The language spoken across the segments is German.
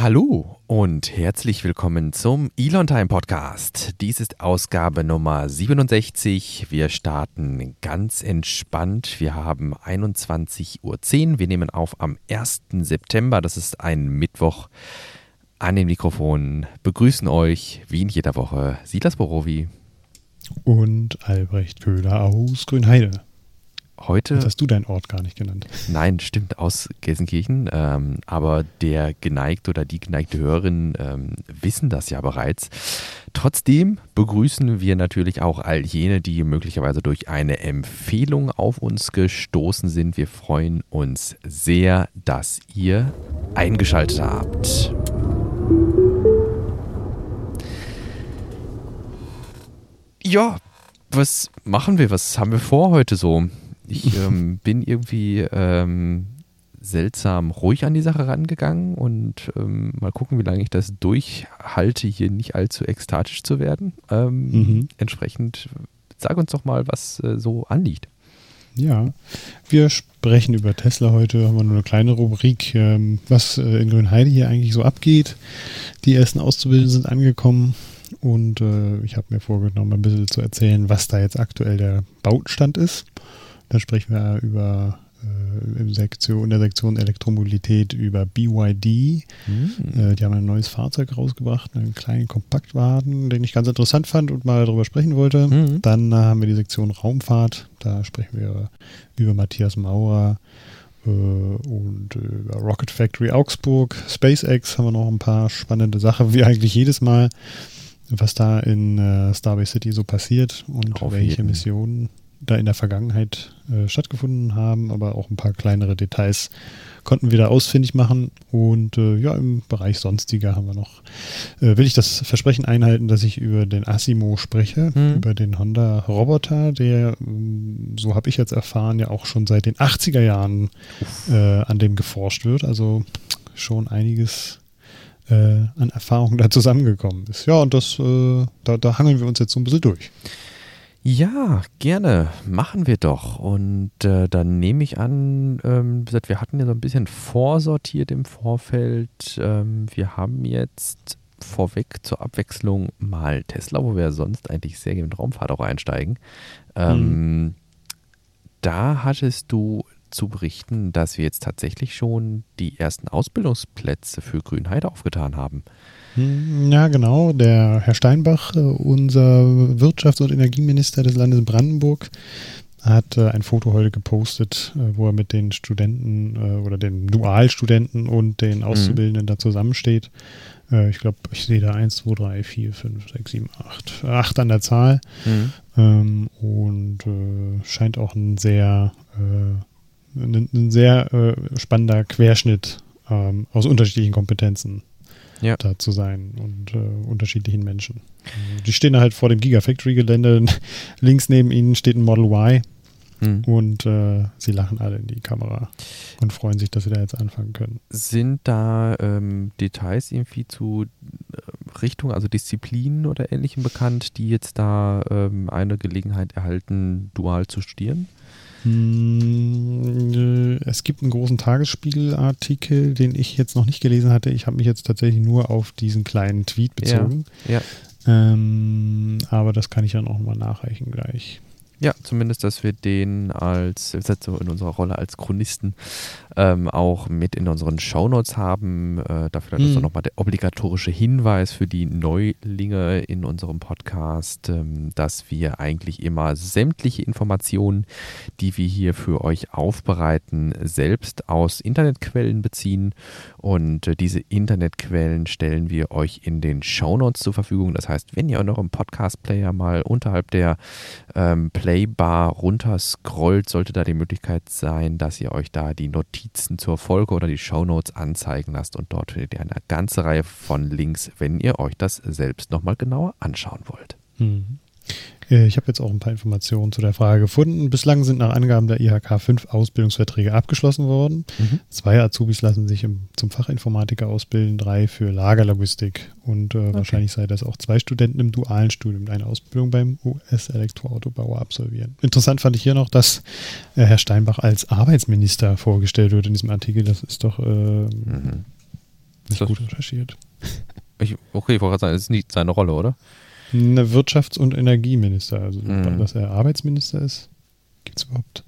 Hallo und herzlich willkommen zum Elon Time Podcast. Dies ist Ausgabe Nummer 67. Wir starten ganz entspannt. Wir haben 21.10 Uhr. Wir nehmen auf am 1. September. Das ist ein Mittwoch. An den Mikrofonen begrüßen euch, wie in jeder Woche, Silas Borowi und Albrecht Köhler aus Grünheide. Heute. Jetzt hast du deinen Ort gar nicht genannt. Nein, stimmt, aus Gelsenkirchen. Ähm, aber der geneigte oder die geneigte Hörerin ähm, wissen das ja bereits. Trotzdem begrüßen wir natürlich auch all jene, die möglicherweise durch eine Empfehlung auf uns gestoßen sind. Wir freuen uns sehr, dass ihr eingeschaltet habt. Ja, was machen wir? Was haben wir vor heute so? Ich ähm, bin irgendwie ähm, seltsam ruhig an die Sache rangegangen und ähm, mal gucken, wie lange ich das durchhalte, hier nicht allzu ekstatisch zu werden. Ähm, mhm. Entsprechend, sag uns doch mal, was äh, so anliegt. Ja, wir sprechen über Tesla heute, haben wir nur eine kleine Rubrik, ähm, was äh, in Grünheide hier eigentlich so abgeht. Die ersten Auszubildenden sind angekommen und äh, ich habe mir vorgenommen, ein bisschen zu erzählen, was da jetzt aktuell der Baustand ist. Dann sprechen wir über äh, in, Sektion, in der Sektion Elektromobilität über BYD. Mhm. Äh, die haben ein neues Fahrzeug rausgebracht, einen kleinen Kompaktwagen, den ich ganz interessant fand und mal darüber sprechen wollte. Mhm. Dann äh, haben wir die Sektion Raumfahrt. Da sprechen wir über Matthias Maurer und über Rocket Factory Augsburg. SpaceX haben wir noch ein paar spannende Sachen, wie eigentlich jedes Mal, was da in Starbase City so passiert und Auf welche jeden. Missionen da in der Vergangenheit äh, stattgefunden haben, aber auch ein paar kleinere Details konnten wir da ausfindig machen. Und äh, ja, im Bereich Sonstiger haben wir noch, äh, will ich das Versprechen einhalten, dass ich über den Asimo spreche, mhm. über den Honda Roboter, der, ähm, so habe ich jetzt erfahren, ja auch schon seit den 80er Jahren äh, an dem geforscht wird. Also schon einiges äh, an Erfahrung da zusammengekommen ist. Ja, und das, äh, da, da hangeln wir uns jetzt so ein bisschen durch. Ja, gerne. Machen wir doch. Und äh, dann nehme ich an, ähm, wir hatten ja so ein bisschen vorsortiert im Vorfeld. Ähm, wir haben jetzt vorweg zur Abwechslung mal Tesla, wo wir sonst eigentlich sehr gerne mit Raumfahrt auch einsteigen. Ähm, mhm. Da hattest du zu berichten, dass wir jetzt tatsächlich schon die ersten Ausbildungsplätze für Grünheide aufgetan haben. Hm, ja, genau. Der Herr Steinbach, äh, unser Wirtschafts- und Energieminister des Landes Brandenburg, hat äh, ein Foto heute gepostet, äh, wo er mit den Studenten oder den Dualstudenten und den mhm. Auszubildenden mhm. da zusammensteht. Ich glaube, ich sehe da 1, 2, 3, 4, 5, 6, 7, 8. 8 an der Zahl. Mhm. Ähm, und scheint auch ein sehr, ein, sehr spannender Querschnitt ähm, aus unterschiedlichen Kompetenzen ja. da zu sein und äh, unterschiedlichen Menschen. Die stehen halt vor dem Gigafactory-Gelände. Links neben ihnen steht ein Model Y. Hm. Und äh, sie lachen alle in die Kamera und freuen sich, dass sie da jetzt anfangen können. Sind da ähm, Details irgendwie zu äh, Richtung, also Disziplinen oder Ähnlichem bekannt, die jetzt da ähm, eine Gelegenheit erhalten, dual zu studieren? Hm, es gibt einen großen Tagesspiegelartikel, den ich jetzt noch nicht gelesen hatte. Ich habe mich jetzt tatsächlich nur auf diesen kleinen Tweet bezogen. Ja, ja. Ähm, aber das kann ich dann auch mal nachreichen gleich. Ja, zumindest, dass wir den als, so in unserer Rolle als Chronisten ähm, auch mit in unseren Shownotes haben. Äh, dafür mhm. ist auch nochmal der obligatorische Hinweis für die Neulinge in unserem Podcast, ähm, dass wir eigentlich immer sämtliche Informationen, die wir hier für euch aufbereiten, selbst aus Internetquellen beziehen. Und äh, diese Internetquellen stellen wir euch in den Shownotes zur Verfügung. Das heißt, wenn ihr in eurem Podcast-Player mal unterhalb der ähm, Play Playbar runterscrollt, sollte da die Möglichkeit sein, dass ihr euch da die Notizen zur Folge oder die Shownotes anzeigen lasst und dort findet ihr eine ganze Reihe von Links, wenn ihr euch das selbst nochmal genauer anschauen wollt. Mhm. Äh, ich habe jetzt auch ein paar Informationen zu der Frage gefunden. Bislang sind nach Angaben der IHK fünf Ausbildungsverträge abgeschlossen worden. Mhm. Zwei Azubis lassen sich im, zum Fachinformatiker ausbilden, drei für Lagerlogistik. Und äh, okay. wahrscheinlich sei das auch zwei Studenten im dualen Studium eine Ausbildung beim US-Elektroautobauer absolvieren. Interessant fand ich hier noch, dass äh, Herr Steinbach als Arbeitsminister vorgestellt wird in diesem Artikel. Das ist doch äh, mhm Nicht gut recherchiert. Ich, okay, ich wollte gerade sagen, es ist nicht seine Rolle, oder? Eine Wirtschafts- und Energieminister. Also, mm. dass er Arbeitsminister ist. Gibt es überhaupt?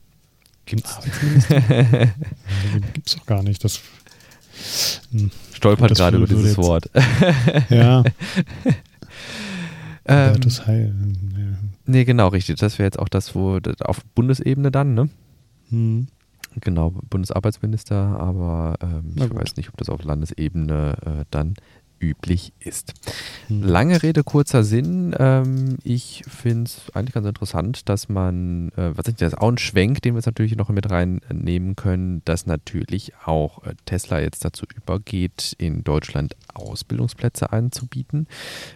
Gibt es Arbeitsminister? Gibt es doch gar nicht. Das hm. stolpert gerade über dieses Wort. ja. ähm, das Heil. Ja. Nee, genau, richtig. Das wäre jetzt auch das, wo auf Bundesebene dann, ne? Hm. Genau, Bundesarbeitsminister, aber ähm, ich weiß nicht, ob das auf Landesebene äh, dann üblich ist. Hm. Lange Rede, kurzer Sinn. Ähm, ich finde es eigentlich ganz interessant, dass man, äh, was ist das, auch ein Schwenk, den wir jetzt natürlich noch mit reinnehmen können, dass natürlich auch äh, Tesla jetzt dazu übergeht, in Deutschland Ausbildungsplätze anzubieten.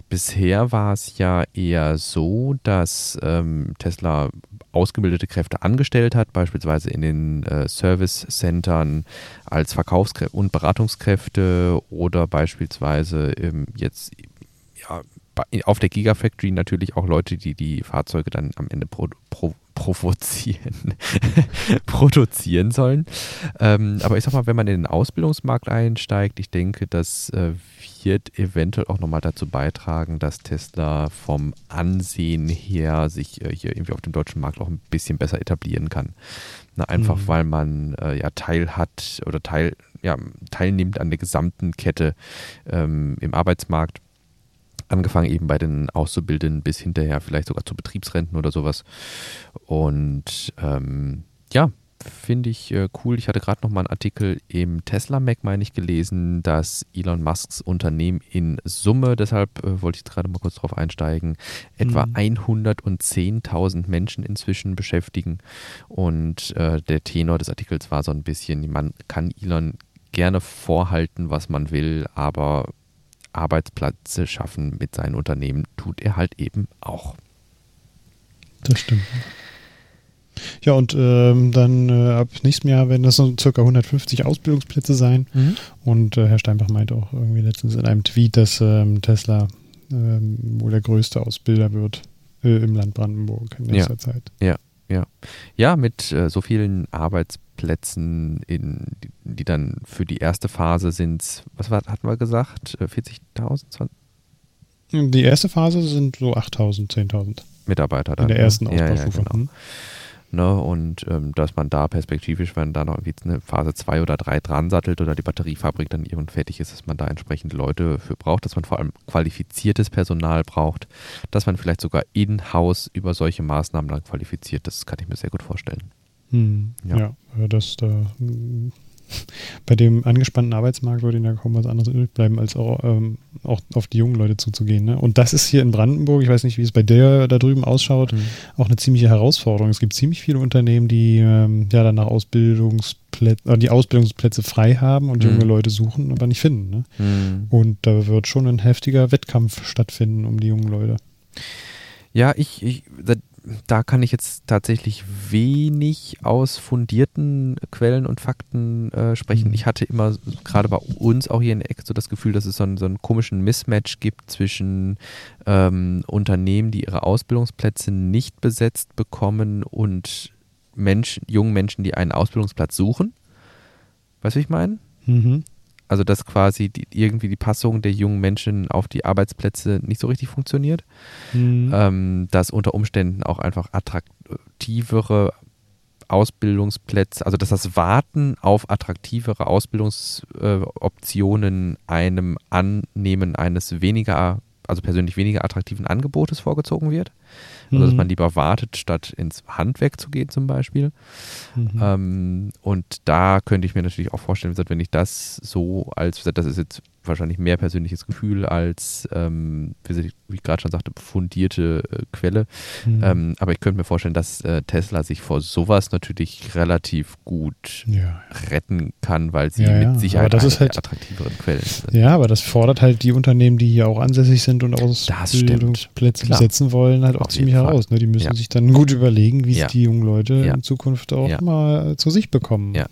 Bisher war es ja eher so, dass ähm, Tesla ausgebildete Kräfte angestellt hat, beispielsweise in den äh, Service-Centern als Verkaufskräfte und Beratungskräfte oder beispielsweise ähm, jetzt ja, auf der Gigafactory natürlich auch Leute, die die Fahrzeuge dann am Ende pro, pro, provozieren, produzieren sollen. Ähm, aber ich sag mal, wenn man in den Ausbildungsmarkt einsteigt, ich denke, das äh, wird eventuell auch nochmal dazu beitragen, dass Tesla vom Ansehen her sich äh, hier irgendwie auf dem deutschen Markt auch ein bisschen besser etablieren kann. Na, einfach mhm. weil man äh, ja Teil hat oder Teil, ja, teilnimmt an der gesamten Kette ähm, im Arbeitsmarkt angefangen eben bei den Auszubildenden bis hinterher vielleicht sogar zu Betriebsrenten oder sowas. Und ähm, ja, finde ich äh, cool. Ich hatte gerade noch mal einen Artikel im Tesla Mac, meine ich, gelesen, dass Elon Musks Unternehmen in Summe, deshalb äh, wollte ich gerade mal kurz drauf einsteigen, etwa mhm. 110.000 Menschen inzwischen beschäftigen. Und äh, der Tenor des Artikels war so ein bisschen, man kann Elon gerne vorhalten, was man will, aber Arbeitsplätze schaffen mit seinen Unternehmen tut er halt eben auch. Das stimmt. Ja, und ähm, dann äh, ab nächstem Jahr werden das so circa 150 Ausbildungsplätze sein. Mhm. Und äh, Herr Steinbach meinte auch irgendwie letztens in einem Tweet, dass ähm, Tesla ähm, wohl der größte Ausbilder wird äh, im Land Brandenburg in nächster ja. Zeit. Ja, ja. Ja, mit äh, so vielen Arbeitsplätzen, in, die, die, dann für die erste Phase sind, was war, hatten wir gesagt? 40.000? Äh, die erste Phase sind so 8.000, 10.000. Mitarbeiter dann. In der ersten ne? Ausbaustufe. Ja, ja, genau. Hm. Ne, und ähm, dass man da perspektivisch, wenn da noch irgendwie eine Phase 2 oder 3 dran sattelt oder die Batteriefabrik dann irgendwann fertig ist, dass man da entsprechend Leute für braucht, dass man vor allem qualifiziertes Personal braucht, dass man vielleicht sogar in-house über solche Maßnahmen dann qualifiziert, das kann ich mir sehr gut vorstellen. Hm, ja. ja, das da bei dem angespannten Arbeitsmarkt würde ihnen ja kaum was anderes übrig bleiben, als auch, ähm, auch auf die jungen Leute zuzugehen. Ne? Und das ist hier in Brandenburg, ich weiß nicht, wie es bei der da drüben ausschaut, mhm. auch eine ziemliche Herausforderung. Es gibt ziemlich viele Unternehmen, die ähm, ja dann nach Ausbildungsplätze, äh, die Ausbildungsplätze frei haben und mhm. junge Leute suchen, aber nicht finden. Ne? Mhm. Und da wird schon ein heftiger Wettkampf stattfinden um die jungen Leute. Ja, ich, ich da kann ich jetzt tatsächlich wenig aus fundierten Quellen und Fakten äh, sprechen. Mhm. Ich hatte immer gerade bei uns auch hier in der Ecke so das Gefühl, dass es so einen, so einen komischen Mismatch gibt zwischen ähm, Unternehmen, die ihre Ausbildungsplätze nicht besetzt bekommen und Menschen, jungen Menschen, die einen Ausbildungsplatz suchen. Weißt du, wie ich meine? Mhm. Also dass quasi die, irgendwie die Passung der jungen Menschen auf die Arbeitsplätze nicht so richtig funktioniert. Mhm. Ähm, dass unter Umständen auch einfach attraktivere Ausbildungsplätze, also dass das Warten auf attraktivere Ausbildungsoptionen äh, einem Annehmen eines weniger, also persönlich weniger attraktiven Angebotes vorgezogen wird. Also dass mhm. man lieber wartet, statt ins Handwerk zu gehen zum Beispiel. Mhm. Ähm, und da könnte ich mir natürlich auch vorstellen, wenn ich das so als, das ist jetzt wahrscheinlich mehr persönliches Gefühl als, ähm, wie ich gerade schon sagte, fundierte äh, Quelle. Mhm. Ähm, aber ich könnte mir vorstellen, dass äh, Tesla sich vor sowas natürlich relativ gut ja. retten kann, weil sie ja, mit Sicherheit das ist halt, attraktiveren Quellen sind. Ja, aber das fordert halt die Unternehmen, die hier auch ansässig sind und Ausbildungsplätze besetzen wollen, halt auch Auf ziemlich heraus. Ne? Die müssen ja. sich dann gut überlegen, wie es die jungen Leute in Zukunft auch mal zu sich bekommen. Ja.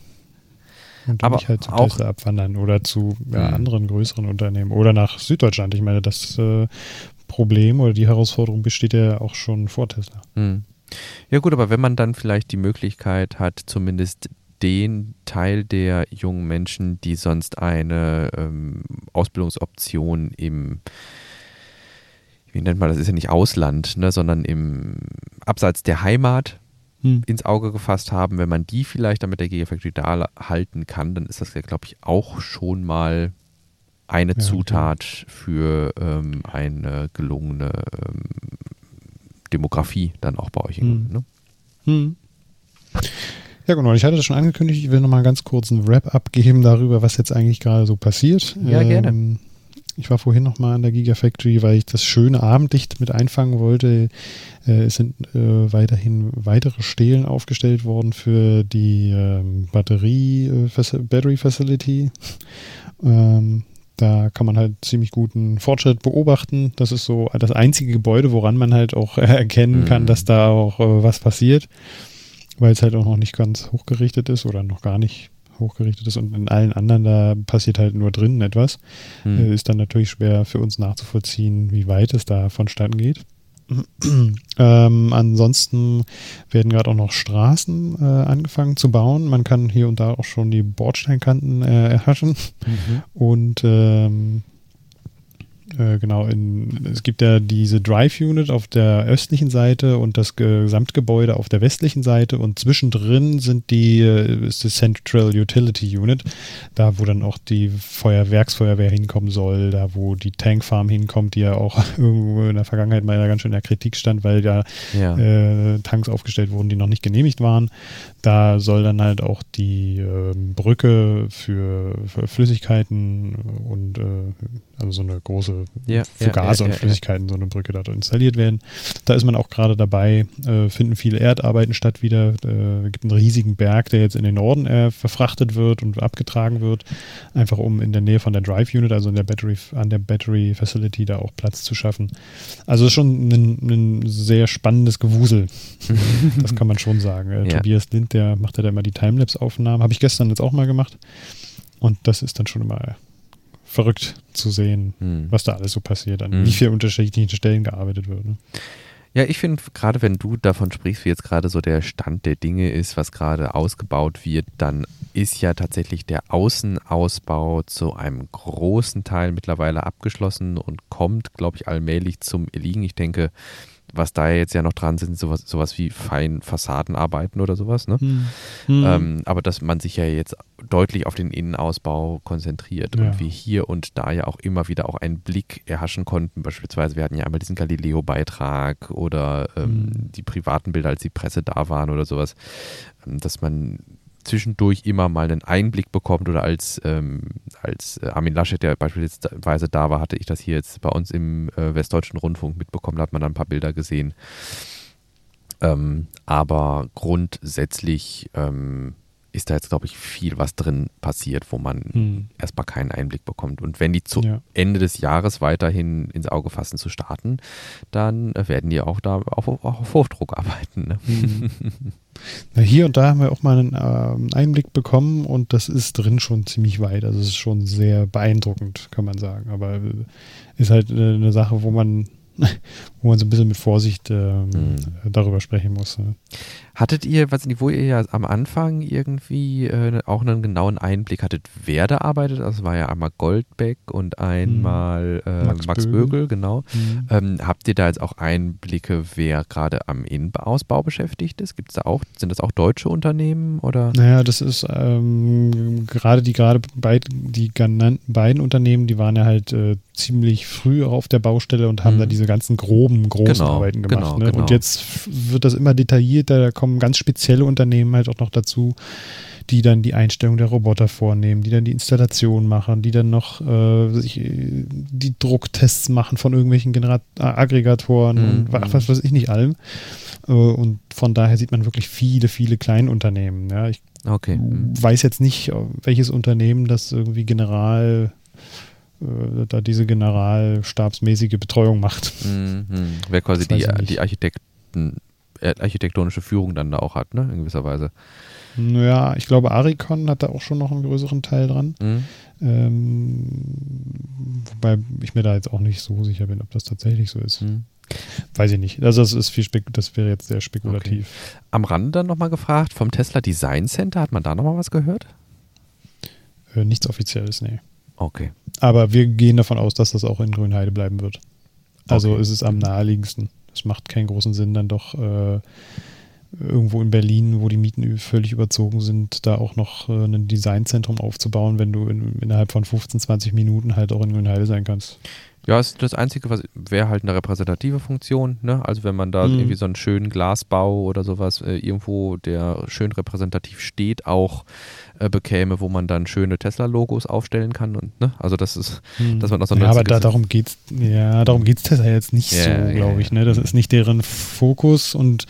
Und aber nicht halt zu auch, Tesla abwandern oder zu ja, mhm. anderen größeren Unternehmen oder nach Süddeutschland. Ich meine, das äh, Problem oder die Herausforderung besteht ja auch schon vor Tesla. Mhm. Ja gut, aber wenn man dann vielleicht die Möglichkeit hat, zumindest den Teil der jungen Menschen, die sonst eine ähm, Ausbildungsoption im, wie nennt man das, ist ja nicht Ausland, ne, sondern im Abseits der Heimat hm. ins Auge gefasst haben. Wenn man die vielleicht dann mit der Gigafactory da halten kann, dann ist das ja, glaube ich, auch schon mal eine ja, Zutat okay. für ähm, eine gelungene ähm, Demografie dann auch bei euch. Hm. Ne? Hm. Ja, genau. Ich hatte das schon angekündigt. Ich will nochmal ganz kurz einen Wrap-up geben darüber, was jetzt eigentlich gerade so passiert. Ja, ähm, gerne. Ich war vorhin nochmal an der Gigafactory, weil ich das schöne Abendlicht mit einfangen wollte. Äh, es sind äh, weiterhin weitere Stelen aufgestellt worden für die ähm, Batterie, äh, Battery Facility. Ähm, da kann man halt ziemlich guten Fortschritt beobachten. Das ist so das einzige Gebäude, woran man halt auch erkennen mhm. kann, dass da auch was passiert weil es halt auch noch nicht ganz hochgerichtet ist oder noch gar nicht hochgerichtet ist und in allen anderen da passiert halt nur drinnen etwas. Hm. Ist dann natürlich schwer für uns nachzuvollziehen, wie weit es da vonstatten geht. ähm, ansonsten werden gerade auch noch Straßen äh, angefangen zu bauen. Man kann hier und da auch schon die Bordsteinkanten äh, erhaschen. Mhm. Und ähm, äh, genau, in, es gibt ja diese Drive Unit auf der östlichen Seite und das Gesamtgebäude auf der westlichen Seite und zwischendrin sind die, äh, ist die Central Utility Unit, da wo dann auch die Feuerwerksfeuerwehr hinkommen soll, da wo die Tankfarm hinkommt, die ja auch irgendwo in der Vergangenheit mal ganz schön in der Kritik stand, weil da ja. äh, Tanks aufgestellt wurden, die noch nicht genehmigt waren. Da soll dann halt auch die äh, Brücke für, für, Flüssigkeiten und äh, also so eine große ja, für ja, Gase ja, und Flüssigkeiten so eine Brücke dort installiert werden. Da ist man auch gerade dabei, äh, finden viele Erdarbeiten statt wieder. Äh, gibt einen riesigen Berg, der jetzt in den Norden äh, verfrachtet wird und abgetragen wird, einfach um in der Nähe von der Drive Unit, also in der Battery, an der Battery Facility da auch Platz zu schaffen. Also ist schon ein, ein sehr spannendes Gewusel. das kann man schon sagen. Äh, Tobias Lind der macht ja da immer die Timelapse-Aufnahmen. Habe ich gestern jetzt auch mal gemacht. Und das ist dann schon immer verrückt zu sehen, hm. was da alles so passiert, an hm. wie vielen unterschiedlichen Stellen gearbeitet wird. Ne? Ja, ich finde, gerade wenn du davon sprichst, wie jetzt gerade so der Stand der Dinge ist, was gerade ausgebaut wird, dann ist ja tatsächlich der Außenausbau zu einem großen Teil mittlerweile abgeschlossen und kommt, glaube ich, allmählich zum Erliegen. Ich denke, was da jetzt ja noch dran sind, sowas, sowas wie fein Fassadenarbeiten oder sowas. Ne? Hm. Hm. Ähm, aber dass man sich ja jetzt deutlich auf den Innenausbau konzentriert ja. und wir hier und da ja auch immer wieder auch einen Blick erhaschen konnten. Beispielsweise, wir hatten ja einmal diesen Galileo-Beitrag oder ähm, hm. die privaten Bilder, als die Presse da waren oder sowas, ähm, dass man zwischendurch immer mal einen Einblick bekommt oder als, ähm, als äh, Armin Laschet, der beispielsweise da war, hatte ich das hier jetzt bei uns im äh, Westdeutschen Rundfunk mitbekommen, da hat man dann ein paar Bilder gesehen. Ähm, aber grundsätzlich ähm, ist da jetzt, glaube ich, viel was drin passiert, wo man hm. erstmal keinen Einblick bekommt. Und wenn die zu ja. Ende des Jahres weiterhin ins Auge fassen zu starten, dann werden die auch da auf, auch auf Hochdruck arbeiten. Ne? Hm. Na, hier und da haben wir auch mal einen äh, Einblick bekommen und das ist drin schon ziemlich weit. Also es ist schon sehr beeindruckend, kann man sagen. Aber äh, ist halt äh, eine Sache, wo man wo man so ein bisschen mit Vorsicht ähm, mhm. darüber sprechen muss. Ne? Hattet ihr, was, wo ihr ja am Anfang irgendwie äh, auch einen genauen Einblick hattet, wer da arbeitet? Das also war ja einmal Goldbeck und einmal mhm. äh, Max, Max Bögel. Bögel, genau. Mhm. Ähm, habt ihr da jetzt auch Einblicke, wer gerade am Innenausbau beschäftigt ist? Gibt's da auch, sind das auch deutsche Unternehmen oder? Naja, das ist ähm, gerade die gerade beid, die genannten beiden Unternehmen, die waren ja halt äh, ziemlich früh auf der Baustelle und haben da mhm. diese ganzen groben, großen genau, Arbeiten gemacht. Genau, ne? genau. Und jetzt wird das immer detaillierter, da kommen ganz spezielle Unternehmen halt auch noch dazu, die dann die Einstellung der Roboter vornehmen, die dann die Installation machen, die dann noch äh, sich, die Drucktests machen von irgendwelchen Generat Aggregatoren mhm. und was, was weiß ich nicht allem. Äh, und von daher sieht man wirklich viele, viele Kleinunternehmen. Ja, ich okay. Mhm. weiß jetzt nicht, welches Unternehmen das irgendwie General äh, da diese generalstabsmäßige Betreuung macht. Mhm. Wer quasi die, die Architekten äh, architektonische Führung dann da auch hat, ne, in gewisser Weise. Ja, ich glaube, Arikon hat da auch schon noch einen größeren Teil dran. Mhm. Ähm, wobei ich mir da jetzt auch nicht so sicher bin, ob das tatsächlich so ist. Mhm. weiß ich nicht. Also das ist viel Spek das wäre jetzt sehr spekulativ. Okay. Am Rande dann nochmal gefragt, vom Tesla Design Center, hat man da nochmal was gehört? Äh, nichts Offizielles, nee. Okay. Aber wir gehen davon aus, dass das auch in Grünheide bleiben wird. Also okay. ist es am naheliegendsten. Es macht keinen großen Sinn, dann doch äh, irgendwo in Berlin, wo die Mieten völlig überzogen sind, da auch noch äh, ein Designzentrum aufzubauen, wenn du in, innerhalb von 15, 20 Minuten halt auch in Grünheide sein kannst. Ja, das Einzige, was wäre halt eine repräsentative Funktion, ne? Also wenn man da mhm. irgendwie so einen schönen Glasbau oder sowas äh, irgendwo, der schön repräsentativ steht, auch äh, bekäme, wo man dann schöne Tesla-Logos aufstellen kann und ne? Also das ist, mhm. dass man auch so Ja, aber da, darum geht's, ja, darum geht's Tesla jetzt nicht yeah, so, glaube ich, ne? Das ist nicht deren Fokus und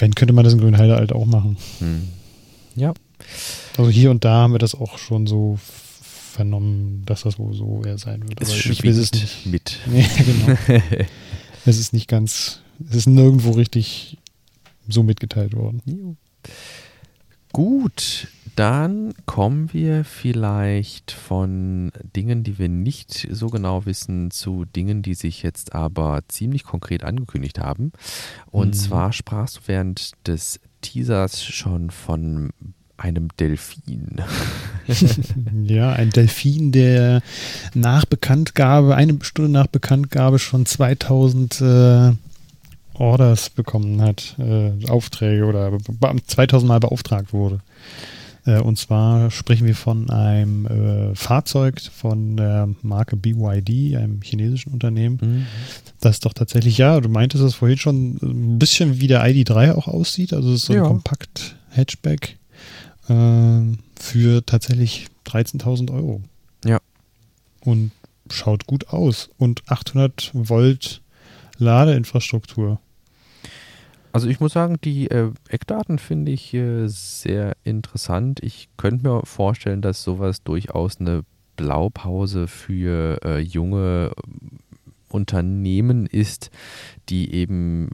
wenn könnte man das in Grünheide halt auch machen. Mhm. Ja. Also hier und da haben wir das auch schon so vernommen, dass das wohl so eher sein wird. Es Aber ich weiß es nicht. Mit. Ja, genau. es ist nicht ganz, es ist nirgendwo richtig so mitgeteilt worden. Gut, dann kommen wir vielleicht von Dingen, die wir nicht so genau wissen, zu Dingen, die sich jetzt aber ziemlich konkret angekündigt haben. Und mhm. zwar sprachst du während des Teasers schon von einem Delfin. ja, ein Delfin, der nach Bekanntgabe, eine Stunde nach Bekanntgabe schon 2000 äh, Orders bekommen hat, äh, Aufträge oder 2000 Mal beauftragt wurde. Äh, und zwar sprechen wir von einem äh, Fahrzeug von der Marke BYD, einem chinesischen Unternehmen, mhm. das doch tatsächlich, ja, du meintest es vorhin schon, ein bisschen wie der ID3 auch aussieht. Also es ist so ein ja. Kompakt-Hatchback äh, für tatsächlich 13.000 Euro. Ja. Und schaut gut aus. Und 800 Volt Ladeinfrastruktur. Also ich muss sagen, die äh, Eckdaten finde ich äh, sehr interessant. Ich könnte mir vorstellen, dass sowas durchaus eine Blaupause für äh, junge Unternehmen ist, die eben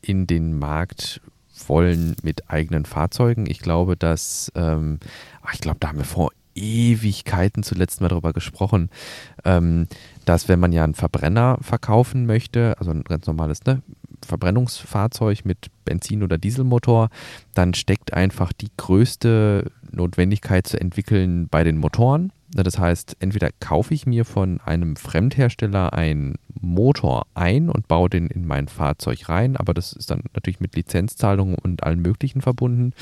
in den Markt wollen mit eigenen Fahrzeugen. Ich glaube, dass, ähm, ich glaube, da haben wir vor Ewigkeiten zuletzt mal darüber gesprochen, ähm, dass wenn man ja einen Verbrenner verkaufen möchte, also ein ganz normales ne, Verbrennungsfahrzeug mit Benzin- oder Dieselmotor, dann steckt einfach die größte Notwendigkeit zu entwickeln bei den Motoren. Das heißt, entweder kaufe ich mir von einem Fremdhersteller einen Motor ein und baue den in mein Fahrzeug rein, aber das ist dann natürlich mit Lizenzzahlungen und allem Möglichen verbunden.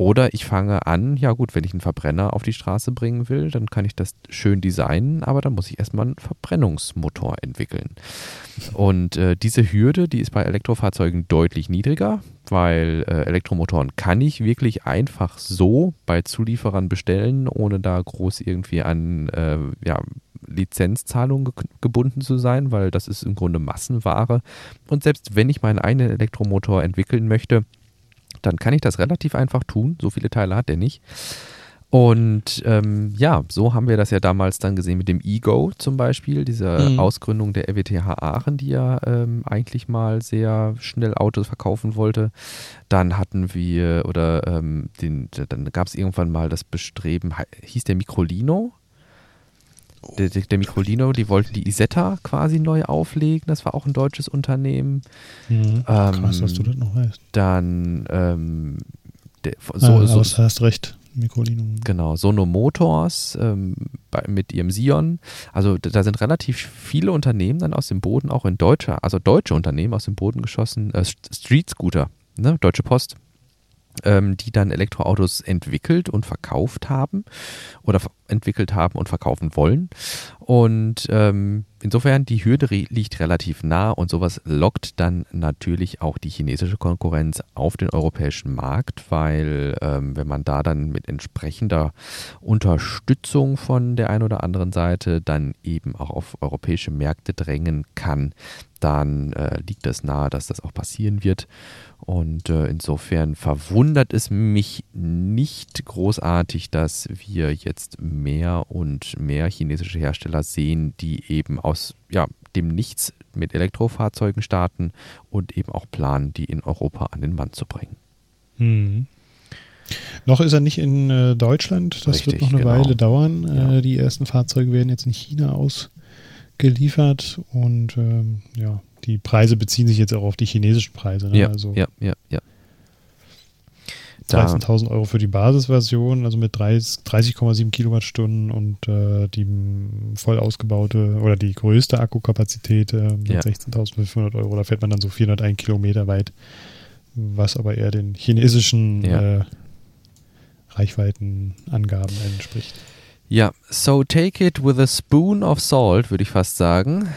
Oder ich fange an, ja gut, wenn ich einen Verbrenner auf die Straße bringen will, dann kann ich das schön designen, aber dann muss ich erstmal einen Verbrennungsmotor entwickeln. Und äh, diese Hürde, die ist bei Elektrofahrzeugen deutlich niedriger, weil äh, Elektromotoren kann ich wirklich einfach so bei Zulieferern bestellen, ohne da groß irgendwie an äh, ja, Lizenzzahlungen ge gebunden zu sein, weil das ist im Grunde Massenware. Und selbst wenn ich meinen eigenen Elektromotor entwickeln möchte, dann kann ich das relativ einfach tun. So viele Teile hat der nicht. Und ähm, ja, so haben wir das ja damals dann gesehen mit dem Ego zum Beispiel, dieser mhm. Ausgründung der RWTH Aachen, die ja ähm, eigentlich mal sehr schnell Autos verkaufen wollte. Dann hatten wir, oder ähm, den, dann gab es irgendwann mal das Bestreben, hieß der Microlino, der, der, Microlino, die wollten die Isetta quasi neu auflegen. Das war auch ein deutsches Unternehmen. Mhm. Ähm, Krass, dass du das noch weißt. Dann ähm, der, so, ah, so, hast recht. Microlino. Genau, Sono Motors ähm, bei, mit ihrem Sion. Also da sind relativ viele Unternehmen dann aus dem Boden, auch in deutscher, also deutsche Unternehmen aus dem Boden geschossen. Äh, Street Scooter, ne? Deutsche Post ähm, die dann Elektroautos entwickelt und verkauft haben oder entwickelt haben und verkaufen wollen. Und ähm, insofern, die Hürde liegt relativ nah und sowas lockt dann natürlich auch die chinesische Konkurrenz auf den europäischen Markt, weil ähm, wenn man da dann mit entsprechender Unterstützung von der einen oder anderen Seite dann eben auch auf europäische Märkte drängen kann, dann äh, liegt es nahe, dass das auch passieren wird. Und äh, insofern verwundert es mich nicht großartig, dass wir jetzt mehr und mehr chinesische Hersteller sehen, die eben aus ja, dem Nichts mit Elektrofahrzeugen starten und eben auch planen, die in Europa an den Mann zu bringen. Hm. Noch ist er nicht in äh, Deutschland, das Richtig, wird noch eine genau. Weile dauern. Ja. Äh, die ersten Fahrzeuge werden jetzt in China ausgeliefert und ähm, ja, die Preise beziehen sich jetzt auch auf die chinesischen Preise. Ne? Ja, also ja, ja, ja. 13.000 Euro für die Basisversion, also mit 30,7 Kilowattstunden und äh, die voll ausgebaute oder die größte Akkukapazität äh, mit Ja. 16.500 Euro. Da fährt man dann so 401 Kilometer weit, was aber eher den chinesischen Ja. äh, Reichweitenangaben entspricht. Ja, so take it with a spoon of salt, würde ich fast sagen.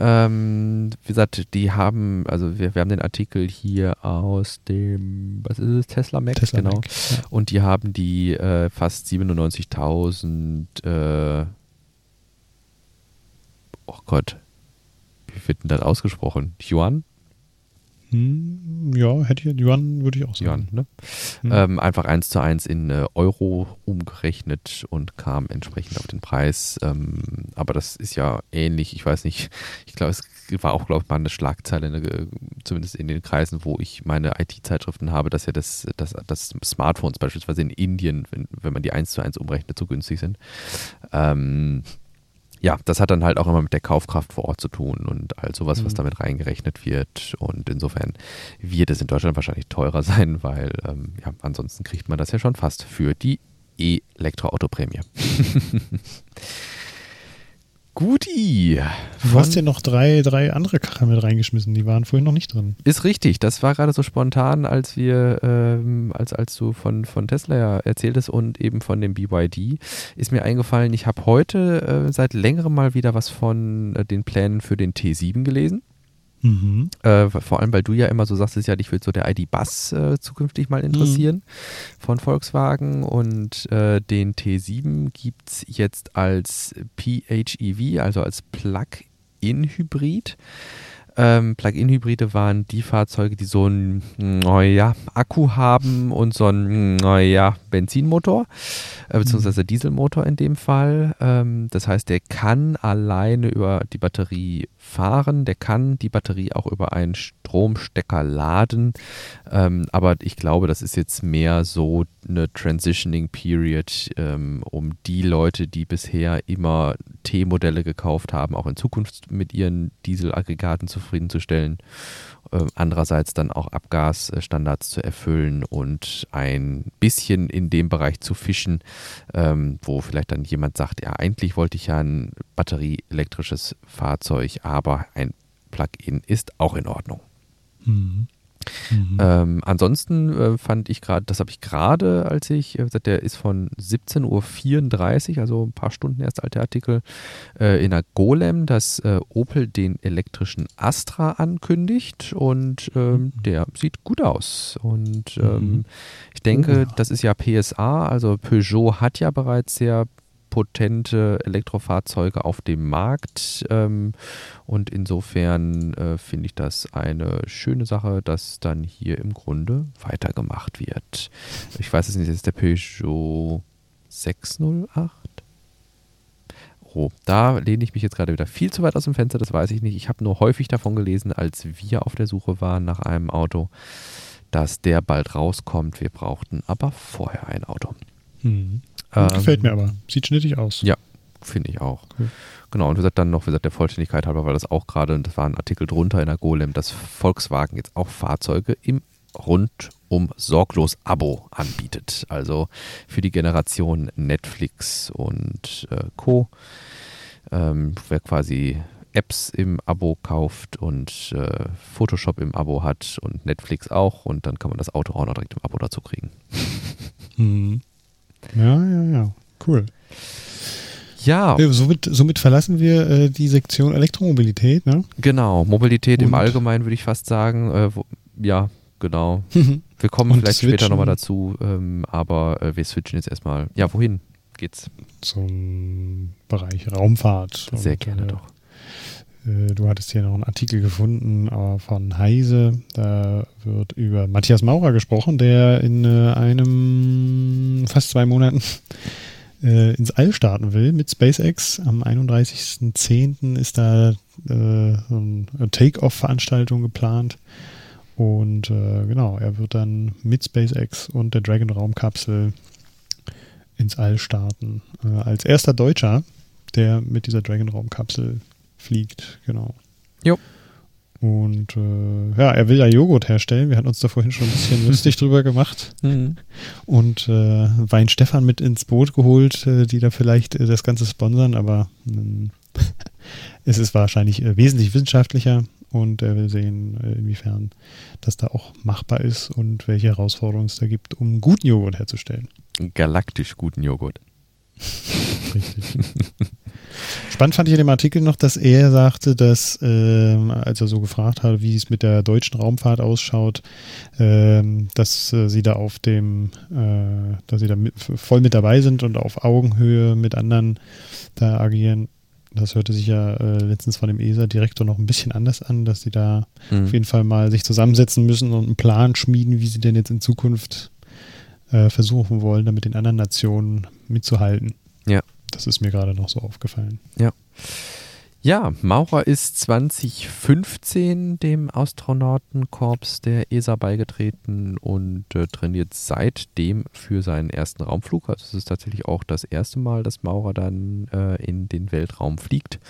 Ähm, wie gesagt, die haben, also wir, wir haben den Artikel hier aus dem, was ist es, Tesla Mac, Tesla genau. Mac, ja. Und die haben die äh, fast 97.000, äh, oh Gott, wie wird denn das ausgesprochen? Yuan? Hm, ja, hätte ich, Yuan würde ich auch Yuan, sagen. ne? Hm. Ähm, einfach eins zu eins in äh, Euro umgerechnet und kam entsprechend auf den Preis. Ähm, aber das ist ja ähnlich. Ich weiß nicht, ich glaube, es war auch, glaube ich, mal eine Schlagzeile, äh, zumindest in den Kreisen, wo ich meine IT-Zeitschriften habe, dass ja das, das, das Smartphones beispielsweise in Indien, wenn, wenn man die eins zu eins umrechnet, so günstig sind. Ähm, ja, das hat dann halt auch immer mit der Kaufkraft vor Ort zu tun und all sowas, was Mhm. damit reingerechnet wird. Und insofern wird es in Deutschland wahrscheinlich teurer sein, weil ähm, ja, ansonsten kriegt man das ja schon fast für die E-Elektroautoprämie. Guti. Du hast ja noch drei, drei andere Karren mit reingeschmissen, die waren vorhin noch nicht drin. Ist richtig, das war gerade so spontan, als wir, ähm, als, als du von, von Tesla ja erzähltest und eben von dem BYD, ist mir eingefallen, ich habe heute äh, seit längerem mal wieder was von äh, den Plänen für den T7 gelesen. Mhm. Äh, vor allem, weil du ja immer so sagst, ja, dich würde so der ID-Bus äh, zukünftig mal interessieren von Volkswagen und äh, den T7 gibt es jetzt als PHEV, also als Plug-in-Hybrid. Ähm, Plug-in-Hybride waren die Fahrzeuge, die so einen naja, Akku haben und so einen naja, Benzinmotor, äh, beziehungsweise Dieselmotor in dem Fall. Ähm, das heißt, der kann alleine über die Batterie fahren, der kann die Batterie auch über einen Stromstecker laden. Ähm, aber ich glaube, das ist jetzt mehr so eine Transitioning Period, ähm, um die Leute, die bisher immer T-Modelle gekauft haben, auch in Zukunft mit ihren Dieselaggregaten zufriedenzustellen. Ähm, andererseits dann auch Abgasstandards zu erfüllen und ein bisschen in dem Bereich zu fischen, ähm, wo vielleicht dann jemand sagt, ja, eigentlich wollte ich ja ein batterieelektrisches Fahrzeug, aber ein Plug-in ist auch in Ordnung. Mhm. Mhm. Ähm, ansonsten äh, fand ich gerade, das habe ich gerade, als ich, äh, der ist von 17.34 Uhr, also ein paar Stunden erst alt der Artikel, äh, in der Golem, dass äh, Opel den elektrischen Astra ankündigt und ähm, der sieht gut aus. Und ähm, Mhm. ich denke, Oh. das ist ja PSA, also Peugeot hat ja bereits sehr potente Elektrofahrzeuge auf dem Markt. Ähm, und insofern äh, finde ich das eine schöne Sache, dass dann hier im Grunde weitergemacht wird. Ich weiß es nicht, ist der Peugeot 608. Oh, da lehne ich mich jetzt gerade wieder viel zu weit aus dem Fenster, das weiß ich nicht. Ich habe nur häufig davon gelesen, als wir auf der Suche waren nach einem Auto, dass der bald rauskommt. Wir brauchten aber vorher ein Auto. Mhm. Ähm, Gefällt mir aber. Sieht schnittig aus. Ja, finde ich auch. Cool. Genau, und wie gesagt, dann noch, wie gesagt, der Vollständigkeit halber, weil das auch gerade, und das war ein Artikel drunter in der Golem, dass Volkswagen jetzt auch Fahrzeuge im rundum sorglos Abo anbietet. Also für die Generation Netflix und äh, Co. Ähm, wer quasi Apps im Abo kauft und äh, Photoshop im Abo hat und Netflix auch und dann kann man das Auto auch noch direkt im Abo dazu kriegen. Mhm. Ja, ja, ja. Cool. Ja, somit, somit verlassen wir äh, die Sektion Elektromobilität, ne? Genau, Mobilität im Und- Allgemeinen würde ich fast sagen. Äh, wo, ja, genau. Wir kommen vielleicht später switchen. nochmal dazu, ähm, aber äh, wir switchen jetzt erstmal. Ja, wohin geht's? Zum Bereich Raumfahrt. Sehr Und, gerne äh, doch. Äh, Du hattest hier noch einen Artikel gefunden äh, von Heise. Da wird über Matthias Maurer gesprochen, der in äh, einem fast zwei Monaten ins All starten will mit SpaceX. Am 31.10. ist da eine Take-Off-Veranstaltung geplant. Und genau, er wird dann mit SpaceX und der Dragon-Raumkapsel ins All starten. Als erster Deutscher, der mit dieser Dragon-Raumkapsel fliegt, genau. Jo. Und äh, ja, er will da Joghurt herstellen. Wir hatten uns da vorhin schon ein bisschen lustig drüber gemacht. Mhm. Und äh, Wein Stefan mit ins Boot geholt, äh, die da vielleicht äh, das Ganze sponsern, aber ähm, es ist wahrscheinlich äh, wesentlich wissenschaftlicher und er will sehen, äh, inwiefern das da auch machbar ist und welche Herausforderungen es da gibt, um guten Joghurt herzustellen. Galaktisch guten Joghurt. Richtig. Spannend fand ich in dem Artikel noch, dass er sagte, dass, ähm, als er so gefragt hat, wie es mit der deutschen Raumfahrt ausschaut, ähm, dass äh, sie da auf dem, äh, dass sie da mit, voll mit dabei sind und auf Augenhöhe mit anderen da agieren. Das hörte sich ja äh, letztens von dem ESA-Direktor noch ein bisschen anders an, dass sie da mhm. auf jeden Fall mal sich zusammensetzen müssen und einen Plan schmieden, wie sie denn jetzt in Zukunft äh, versuchen wollen, da mit den anderen Nationen mitzuhalten. Ja. Das ist mir gerade noch so aufgefallen. Ja. Ja, Maurer ist 2015 dem Astronautenkorps der ESA beigetreten und äh, trainiert seitdem für seinen ersten Raumflug. Also es ist tatsächlich auch das erste Mal, dass Maurer dann äh, in den Weltraum fliegt.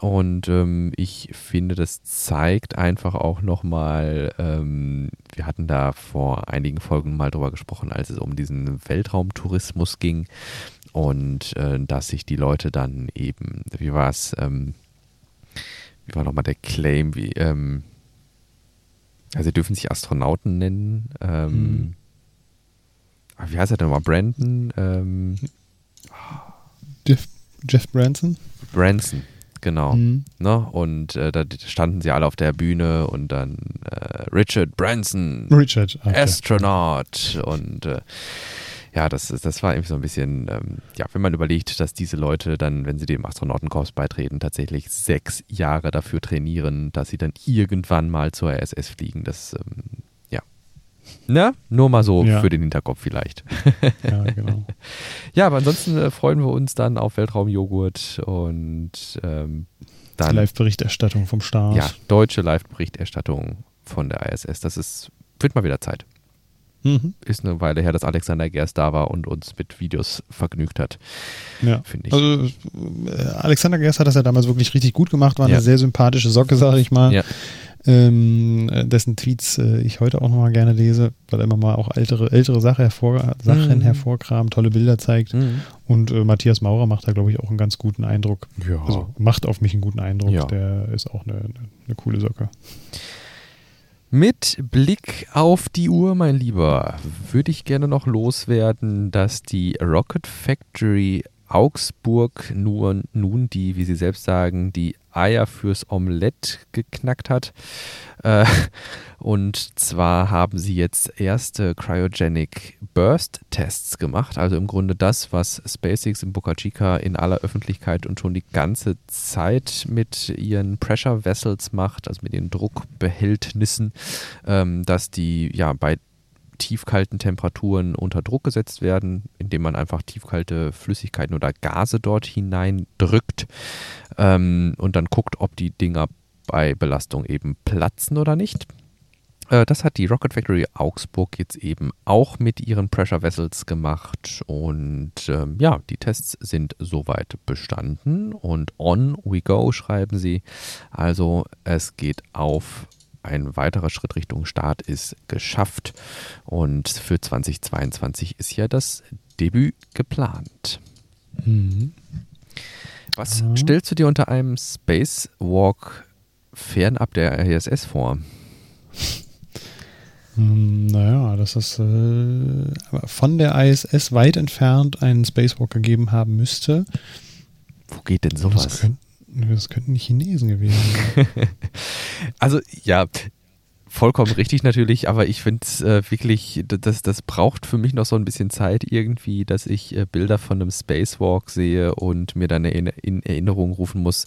Und ähm, ich finde, das zeigt einfach auch nochmal, ähm, wir hatten da vor einigen Folgen mal drüber gesprochen, als es um diesen Weltraumtourismus ging und äh, dass sich die Leute dann eben, wie war es, ähm, wie war nochmal der Claim, wie, ähm, also sie dürfen sich Astronauten nennen, ähm, mhm. wie heißt er denn nochmal, Brandon? Ähm, Jeff, Jeff Branson? Branson, genau. Mhm. Ne? Und äh, da standen sie alle auf der Bühne und dann äh, Richard Branson, Richard, okay. Astronaut und äh, ja, das, das war irgendwie so ein bisschen, ähm, ja, wenn man überlegt, dass diese Leute dann, wenn sie dem Astronautenkorps beitreten, tatsächlich sechs Jahre dafür trainieren, dass sie dann irgendwann mal zur ISS fliegen, das, ähm, ja. Ne? Nur mal so ja. für den Hinterkopf vielleicht. Ja, genau. ja, aber ansonsten äh, freuen wir uns dann auf Weltraumjoghurt und ähm, dann. Live-Berichterstattung vom Start. Ja, deutsche Live-Berichterstattung von der ISS. Das ist, wird mal wieder Zeit. Mhm. Ist eine Weile her, dass Alexander Gerst da war und uns mit Videos vergnügt hat. Ja. Finde ich. Also äh, Alexander Gerst hat das ja damals wirklich richtig gut gemacht, war ja. eine sehr sympathische Socke, sage ich mal. Ja. Ähm, dessen Tweets äh, ich heute auch nochmal gerne lese, weil er immer mal auch ältere, ältere Sache hervor, Sachen mhm. hervorkramt, tolle Bilder zeigt. Mhm. Und äh, Matthias Maurer macht da, glaube ich, auch einen ganz guten Eindruck. Ja. Also macht auf mich einen guten Eindruck. Ja. Der ist auch eine, eine, eine coole Socke. Mit Blick auf die Uhr, mein Lieber, würde ich gerne noch loswerden, dass die Rocket Factory Augsburg nur, nun die, wie Sie selbst sagen, die Eier fürs Omelett geknackt hat. Äh, und zwar haben sie jetzt erste Cryogenic Burst Tests gemacht. Also im Grunde das, was SpaceX in Boca Chica in aller Öffentlichkeit und schon die ganze Zeit mit ihren Pressure Vessels macht, also mit ihren Druckbehältnissen, ähm, dass die ja bei tiefkalten Temperaturen unter Druck gesetzt werden, indem man einfach tiefkalte Flüssigkeiten oder Gase dort hineindrückt ähm, und dann guckt, ob die Dinger bei Belastung eben platzen oder nicht. Äh, das hat die Rocket Factory Augsburg jetzt eben auch mit ihren Pressure Vessels gemacht und ähm, ja, die Tests sind soweit bestanden und on we go schreiben sie. Also es geht auf ein weiterer Schritt Richtung Start ist geschafft und für 2022 ist ja das Debüt geplant. Mhm. Was ja. stellst du dir unter einem Spacewalk fernab der ISS vor? Hm, naja, dass es äh, von der ISS weit entfernt einen Spacewalk gegeben haben müsste. Wo geht denn sowas? Das, könnt, das könnten die Chinesen gewesen sein. also ja, vollkommen richtig natürlich, aber ich finde es äh, wirklich, das, das braucht für mich noch so ein bisschen Zeit irgendwie, dass ich äh, Bilder von einem Spacewalk sehe und mir dann in, in Erinnerung rufen muss,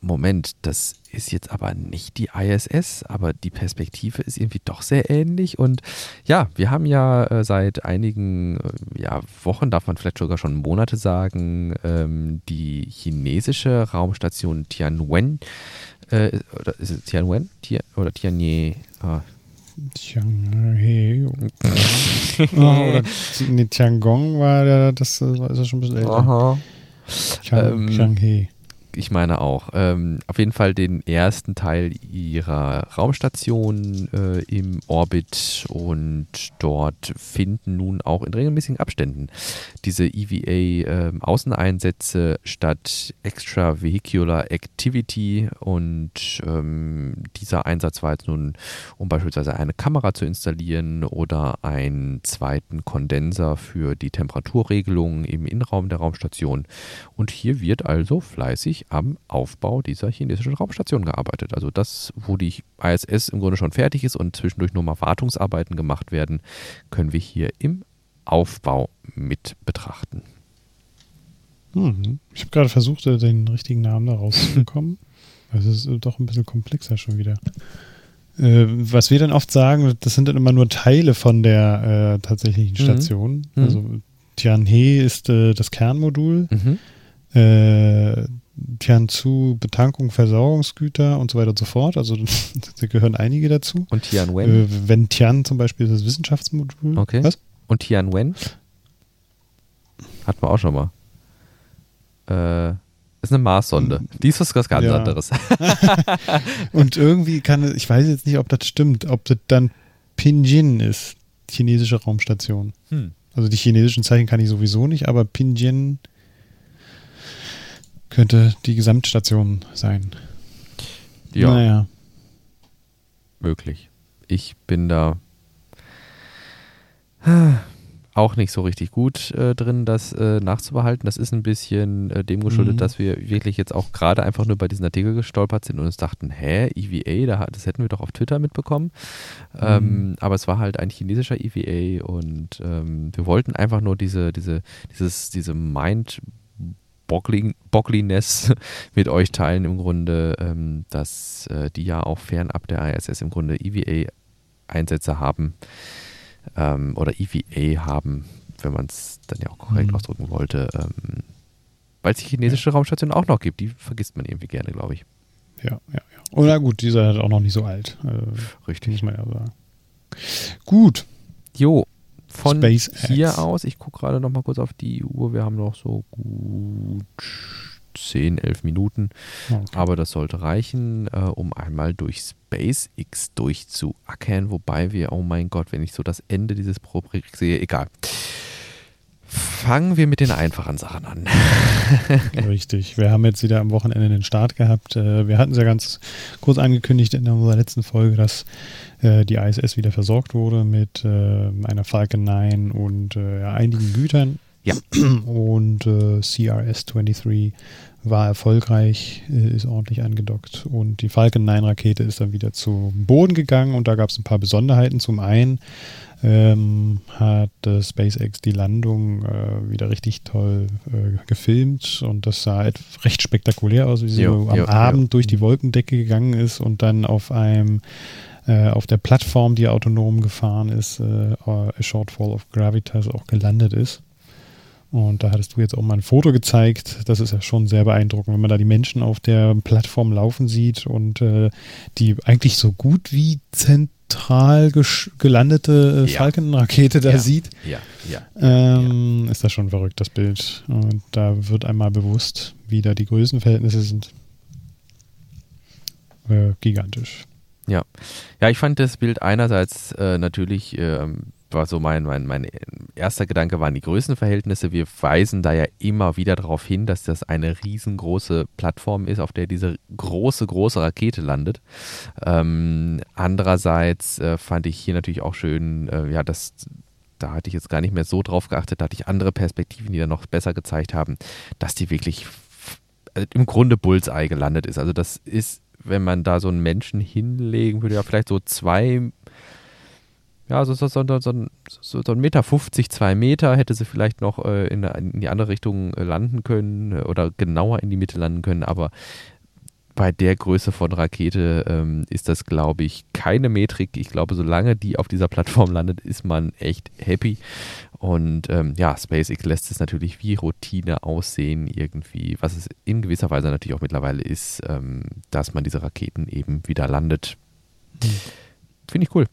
Moment, das ist jetzt aber nicht die ISS, aber die Perspektive ist irgendwie doch sehr ähnlich. Und ja, wir haben ja äh, seit einigen äh, ja, Wochen, darf man vielleicht sogar schon Monate sagen, ähm, die chinesische Raumstation Tianwen, äh, oder ist es Tianwen? Tian, oder Tianye? Ah. Tianhe. oh, oder nee, Tiangong war der, das, das ist schon ein bisschen älter. Aha. Tiang, ähm, Tianghe. Ich meine auch. Ähm, auf jeden Fall den ersten Teil ihrer Raumstation äh, im Orbit und dort finden nun auch in regelmäßigen Abständen diese EVA-Außeneinsätze ähm, statt Extravehicular Activity und ähm, dieser Einsatz war jetzt nun, um beispielsweise eine Kamera zu installieren oder einen zweiten Kondenser für die Temperaturregelung im Innenraum der Raumstation. Und hier wird also fleißig am Aufbau dieser chinesischen Raumstation gearbeitet. Also das, wo die ISS im Grunde schon fertig ist und zwischendurch nur mal Wartungsarbeiten gemacht werden, können wir hier im Aufbau mit betrachten. Hm. Ich habe gerade versucht, äh, den richtigen Namen da rauszubekommen. Also es ist doch ein bisschen komplexer schon wieder. Äh, was wir dann oft sagen, das sind dann immer nur Teile von der äh, tatsächlichen mhm. Station. Mhm. Also Tianhe ist äh, das Kernmodul. Mhm. Tianzu Betankung, Versorgungsgüter und so weiter und so fort. Also da gehören einige dazu. Und Tianwen? Äh, wenn Tian zum Beispiel ist das Wissenschaftsmodul. Okay. Was? Und Tianwen? Hatten wir auch schon mal. Äh, ist eine Marssonde. Mhm. Die ist was ganz ja. anderes. und irgendwie kann, ich weiß jetzt nicht, ob das stimmt, ob das dann Pinjin ist, chinesische Raumstation. Hm. Also die chinesischen Zeichen kann ich sowieso nicht, aber Pinjin könnte die Gesamtstation sein. Ja. Naja. Möglich. Ich bin da auch nicht so richtig gut äh, drin, das äh, nachzubehalten. Das ist ein bisschen äh, dem geschuldet, mhm. dass wir wirklich jetzt auch gerade einfach nur bei diesen Artikel gestolpert sind und uns dachten, hä, EVA, da, das hätten wir doch auf Twitter mitbekommen. Mhm. Ähm, aber es war halt ein chinesischer EVA und ähm, wir wollten einfach nur diese, diese, dieses, diese Mind Boggliness mit euch teilen im Grunde, ähm, dass äh, die ja auch fernab der ISS im Grunde EVA-Einsätze haben ähm, oder EVA haben, wenn man es dann ja auch korrekt mhm. ausdrücken wollte, ähm, weil es die chinesische ja. Raumstation auch noch gibt. Die vergisst man irgendwie gerne, glaube ich. Ja, ja, ja. Oder gut, dieser ist auch noch nicht so alt. Äh, Richtig. Muss man ja sagen. Gut. Jo, von SpaceX. hier aus, ich gucke gerade noch mal kurz auf die Uhr, wir haben noch so gut 10, 11 Minuten, okay. aber das sollte reichen, äh, um einmal durch SpaceX durchzuackern, wobei wir, oh mein Gott, wenn ich so das Ende dieses Rubrik sehe, egal. Fangen wir mit den einfachen Sachen an. Richtig. Wir haben jetzt wieder am Wochenende den Start gehabt. Äh, wir hatten es ja ganz kurz angekündigt in unserer letzten Folge, dass äh, die ISS wieder versorgt wurde mit äh, einer Falcon 9 und einigen Gütern. Ja. Und CRS-23 war erfolgreich, ist ordentlich angedockt und die Falcon 9 Rakete ist dann wieder zum Boden gegangen und da gab es ein paar Besonderheiten. Zum einen ähm, hat äh, SpaceX die Landung äh, wieder richtig toll äh, gefilmt und das sah recht spektakulär aus, wie sie jo, so am jo, Abend jo. durch die Wolkendecke gegangen ist und dann auf einem äh, auf der Plattform, die autonom gefahren ist, äh, A Shortfall of Gravitas auch gelandet ist. Und da hattest du jetzt auch mal ein Foto gezeigt. Das ist ja schon sehr beeindruckend, wenn man da die Menschen auf der Plattform laufen sieht und äh, die eigentlich so gut wie zentral gelandete äh, ja. Falcon-Rakete da ja. sieht. Ja, ja. Ähm, ist das schon verrückt, das Bild. Und da wird einmal bewusst, wie da die Größenverhältnisse sind. Äh, gigantisch. Ja. Ja, ich fand das Bild einerseits äh, natürlich ähm, war so mein, mein, mein erster Gedanke waren die Größenverhältnisse. Wir weisen da ja immer wieder darauf hin, dass das eine riesengroße Plattform ist, auf der diese große, große Rakete landet. Ähm, andererseits äh, fand ich hier natürlich auch schön, äh, ja, das da hatte ich jetzt gar nicht mehr so drauf geachtet, da hatte ich andere Perspektiven, die dann noch besser gezeigt haben, dass die wirklich also im Grunde Bullseye gelandet ist. Also das ist, wenn man da so einen Menschen hinlegen würde, ja vielleicht so zwei ja, so, so, so, so, so, so ein Meter 50, zwei Meter hätte sie vielleicht noch äh, in, in, die andere Richtung äh, landen können äh, oder genauer in die Mitte landen können, aber bei der Größe von Rakete ähm, ist das, glaube ich, keine Metrik. Ich glaube, solange die auf dieser Plattform landet, ist man echt happy. Und ähm, ja, SpaceX lässt es natürlich wie Routine aussehen, irgendwie, was es in gewisser Weise natürlich auch mittlerweile ist, ähm, dass man diese Raketen eben wieder landet. Hm. Finde ich cool.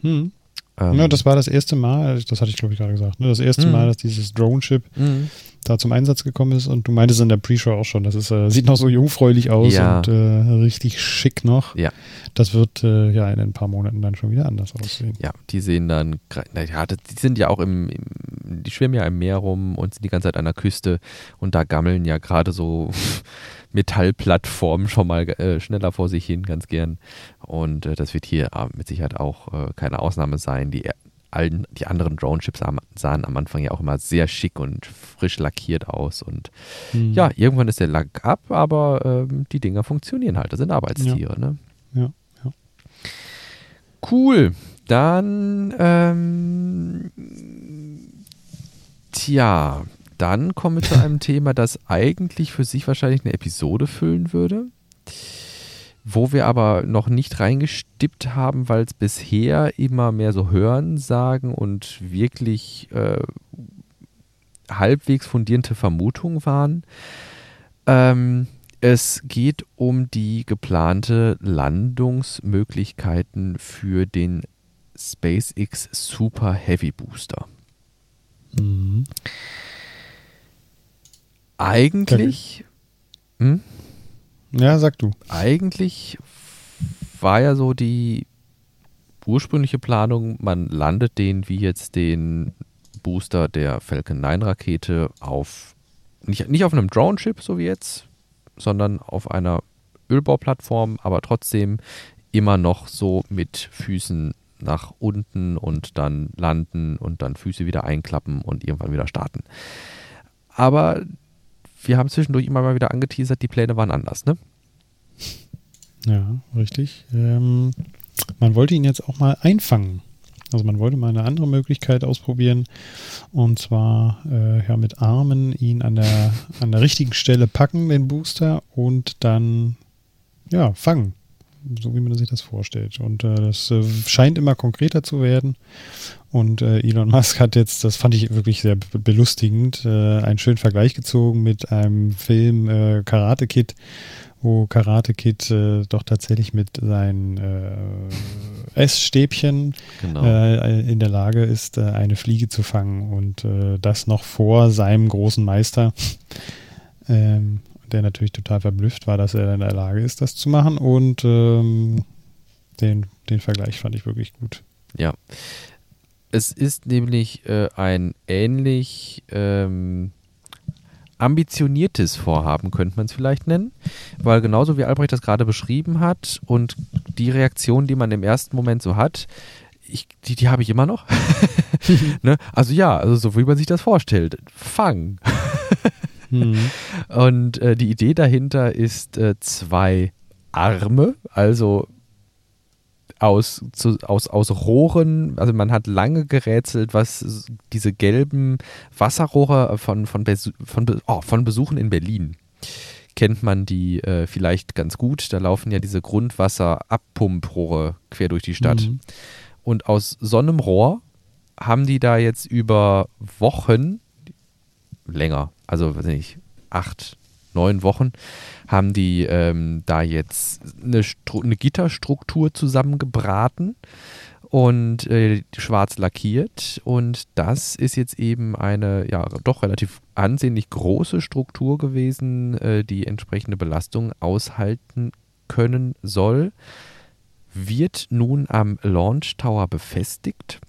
Hm. Ähm, ja, das war das erste Mal, das hatte ich glaube ich gerade gesagt, ne? das erste mhm. Mal, dass dieses Drone-Chip, mhm. da zum Einsatz gekommen ist. Und du meintest in der Pre-Show auch schon, das ist, äh, sieht noch so jungfräulich aus Ja. und äh, richtig schick noch. Ja. Das wird äh, ja in ein paar Monaten dann schon wieder anders aussehen. Ja, die sehen dann, ja, die sind ja auch im, im, die schwimmen ja im Meer rum und sind die ganze Zeit an der Küste und da gammeln ja gerade so Metallplattformen schon mal äh, schneller vor sich hin, ganz gern. Und äh, das wird hier äh, mit Sicherheit auch äh, keine Ausnahme sein. Die, allen, die anderen Drone-Chips sahen am Anfang ja auch immer sehr schick und frisch lackiert aus und Hm. ja, irgendwann ist der Lack ab, aber ähm, die Dinger funktionieren halt. Das sind Arbeitstiere, ne? Ja, ja. Cool. Dann, ähm, tja, dann kommen wir zu einem Thema, das eigentlich für sich wahrscheinlich eine Episode füllen würde, wo wir aber noch nicht reingestippt haben, weil es bisher immer mehr so Hören sagen und wirklich äh, halbwegs fundierende Vermutungen waren. Ähm, es geht um die geplante Landungsmöglichkeiten für den SpaceX Super Heavy Booster. Mhm. Eigentlich, hm? Ja, sag du. eigentlich war ja so die ursprüngliche Planung, man landet den wie jetzt den Booster der Falcon 9 Rakete auf nicht, nicht auf einem Drone-Chip, so wie jetzt, sondern auf einer Ölbauplattform, aber trotzdem immer noch so mit Füßen nach unten und dann landen und dann Füße wieder einklappen und irgendwann wieder starten. Aber wir haben zwischendurch immer mal wieder angeteasert, die Pläne waren anders, ne? Ja, richtig. Ähm, man wollte ihn jetzt auch mal einfangen. Also man wollte mal eine andere Möglichkeit ausprobieren und zwar äh, ja mit Armen ihn an der an der richtigen Stelle packen, den Booster und dann ja fangen, so wie man sich das vorstellt. Und äh, das äh, scheint immer konkreter zu werden. Und äh, Elon Musk hat jetzt, das fand ich wirklich sehr be- belustigend, äh, einen schönen Vergleich gezogen mit einem Film äh, Karate Kid, wo Karate Kid äh, doch tatsächlich mit seinen äh, Essstäbchen Genau. äh, in der Lage ist, äh, eine Fliege zu fangen und äh, das noch vor seinem großen Meister, ähm, der natürlich total verblüfft war, dass er in der Lage ist, das zu machen und ähm, den, den Vergleich fand ich wirklich gut. Ja. Es ist nämlich äh, ein ähnlich ähm, ambitioniertes Vorhaben, könnte man es vielleicht nennen, weil genauso wie Albrecht das gerade beschrieben hat und die Reaktion, die man im ersten Moment so hat, ich, die, die habe ich immer noch. ne? Also ja, also so wie man sich das vorstellt. Fang. Und äh, die Idee dahinter ist äh, zwei Arme, also aus, zu, aus, aus Rohren, also man hat lange gerätselt, was diese gelben Wasserrohre von, von, Besu von, Be- oh, von Besuchen in Berlin kennt man die äh, vielleicht ganz gut. Da laufen ja diese Grundwasserabpumprohre quer durch die Stadt. Mhm. Und aus so einem Rohr haben die da jetzt über Wochen, länger, also weiß nicht, acht, neun Wochen, haben die ähm, da jetzt eine, eine Gitterstruktur zusammengebraten und äh, schwarz lackiert. Und das ist jetzt eben eine ja doch relativ ansehnlich große Struktur gewesen, äh, die entsprechende Belastung aushalten können soll. Wird nun am Launch Tower befestigt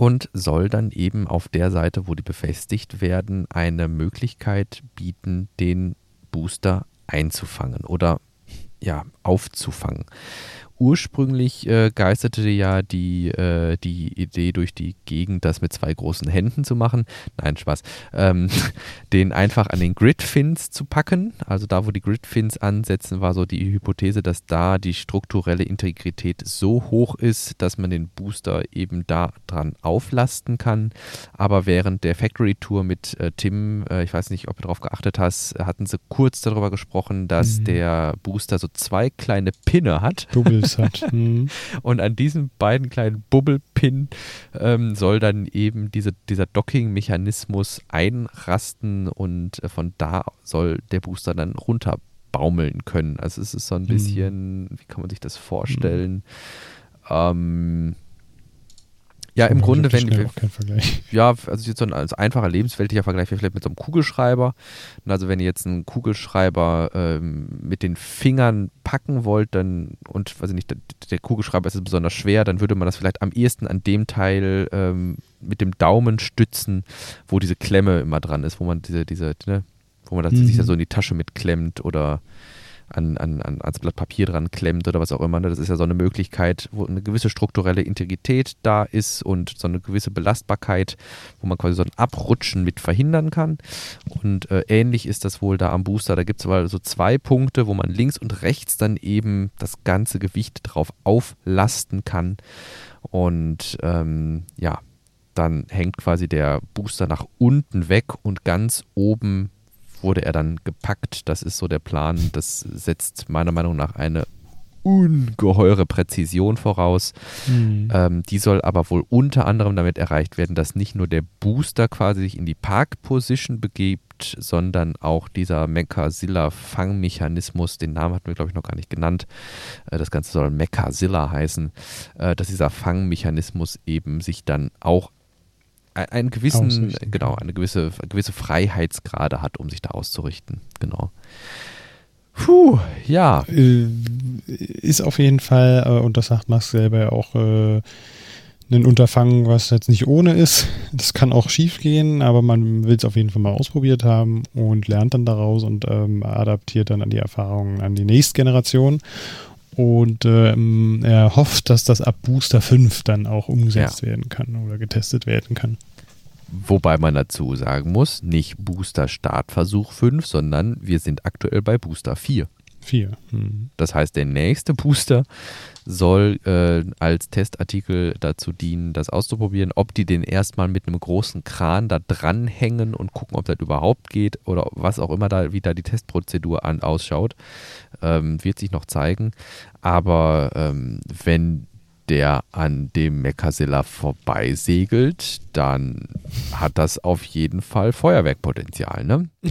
und soll dann eben auf der Seite, wo die befestigt werden, eine Möglichkeit bieten, den Booster einzufangen oder ja, aufzufangen. Ursprünglich äh, geisterte ja die, äh, die Idee durch die Gegend, das mit zwei großen Händen zu machen. Nein, Spaß. Ähm, den einfach an den Gridfins zu packen. Also da, wo die Gridfins ansetzen, war so die Hypothese, dass da die strukturelle Integrität so hoch ist, dass man den Booster eben da dran auflasten kann. Aber während der Factory Tour mit äh, Tim, äh, ich weiß nicht, ob du darauf geachtet hast, hatten sie kurz darüber gesprochen, dass Mhm. der Booster so zwei kleine Pinne hat. Bubbles hat. Mhm. Und an diesen beiden kleinen Bubbelpin ähm, soll dann eben diese, dieser Docking-Mechanismus einrasten und äh, von da soll der Booster dann runterbaumeln können. Also es ist so ein Hm. bisschen, wie kann man sich das vorstellen? Ähm, Ja, im Aber Grunde, ich wenn wir, auch kein Vergleich. ja, also jetzt so ein als einfacher lebensweltlicher Vergleich wäre vielleicht mit so einem Kugelschreiber. Und also wenn ihr jetzt einen Kugelschreiber ähm, mit den Fingern packen wollt, dann und weiß ich nicht, der, der Kugelschreiber ist besonders schwer, dann würde man das vielleicht am ehesten an dem Teil ähm, mit dem Daumen stützen, wo diese Klemme immer dran ist, wo man diese, diese, ne, wo man das Mhm. sich da so in die Tasche mitklemmt oder an, an, an, ans Blatt Papier dran klemmt oder was auch immer. ne? Das ist ja so eine Möglichkeit, wo eine gewisse strukturelle Integrität da ist und so eine gewisse Belastbarkeit, wo man quasi so ein Abrutschen mit verhindern kann. Und äh, ähnlich ist das wohl da am Booster. Da gibt es aber so zwei Punkte, wo man links und rechts dann eben das ganze Gewicht drauf auflasten kann. Und ähm, ja, dann hängt quasi der Booster nach unten weg und ganz oben wurde er dann gepackt. Das ist so der Plan. Das setzt meiner Meinung nach eine ungeheure Präzision voraus. Mhm. Ähm, die soll aber wohl unter anderem damit erreicht werden, dass nicht nur der Booster quasi sich in die Park-Position begibt, sondern auch dieser Mechazilla-Fangmechanismus, den Namen hatten wir, glaube ich, noch gar nicht genannt. Äh, das Ganze soll Mechazilla heißen, äh, dass dieser Fangmechanismus eben sich dann auch einen gewissen, Ausrichten genau, eine gewisse, gewisse Freiheitsgrade hat, um sich da auszurichten. Genau. Puh, ja. Äh, ist auf jeden Fall, äh, und das sagt Max selber ja auch, äh, ein Unterfangen, was jetzt nicht ohne ist. Das kann auch schief gehen, aber man will es auf jeden Fall mal ausprobiert haben und lernt dann daraus und ähm, adaptiert dann an die Erfahrungen an die nächste Generation. Und ähm, er hofft, dass das ab Booster 5 dann auch umgesetzt werden kann oder getestet werden kann. Wobei man dazu sagen muss, nicht Booster Startversuch 5, sondern wir sind aktuell bei Booster 4. 4. Hm. Das heißt, der nächste Booster soll äh, als Testartikel dazu dienen, das auszuprobieren, ob die den erstmal mit einem großen Kran da dranhängen und gucken, ob das überhaupt geht oder was auch immer da, wie da die Testprozedur an, ausschaut, ähm, wird sich noch zeigen. Aber ähm, wenn der an dem Mechazilla vorbeisegelt, dann hat das auf jeden Fall Feuerwerkpotenzial, ne?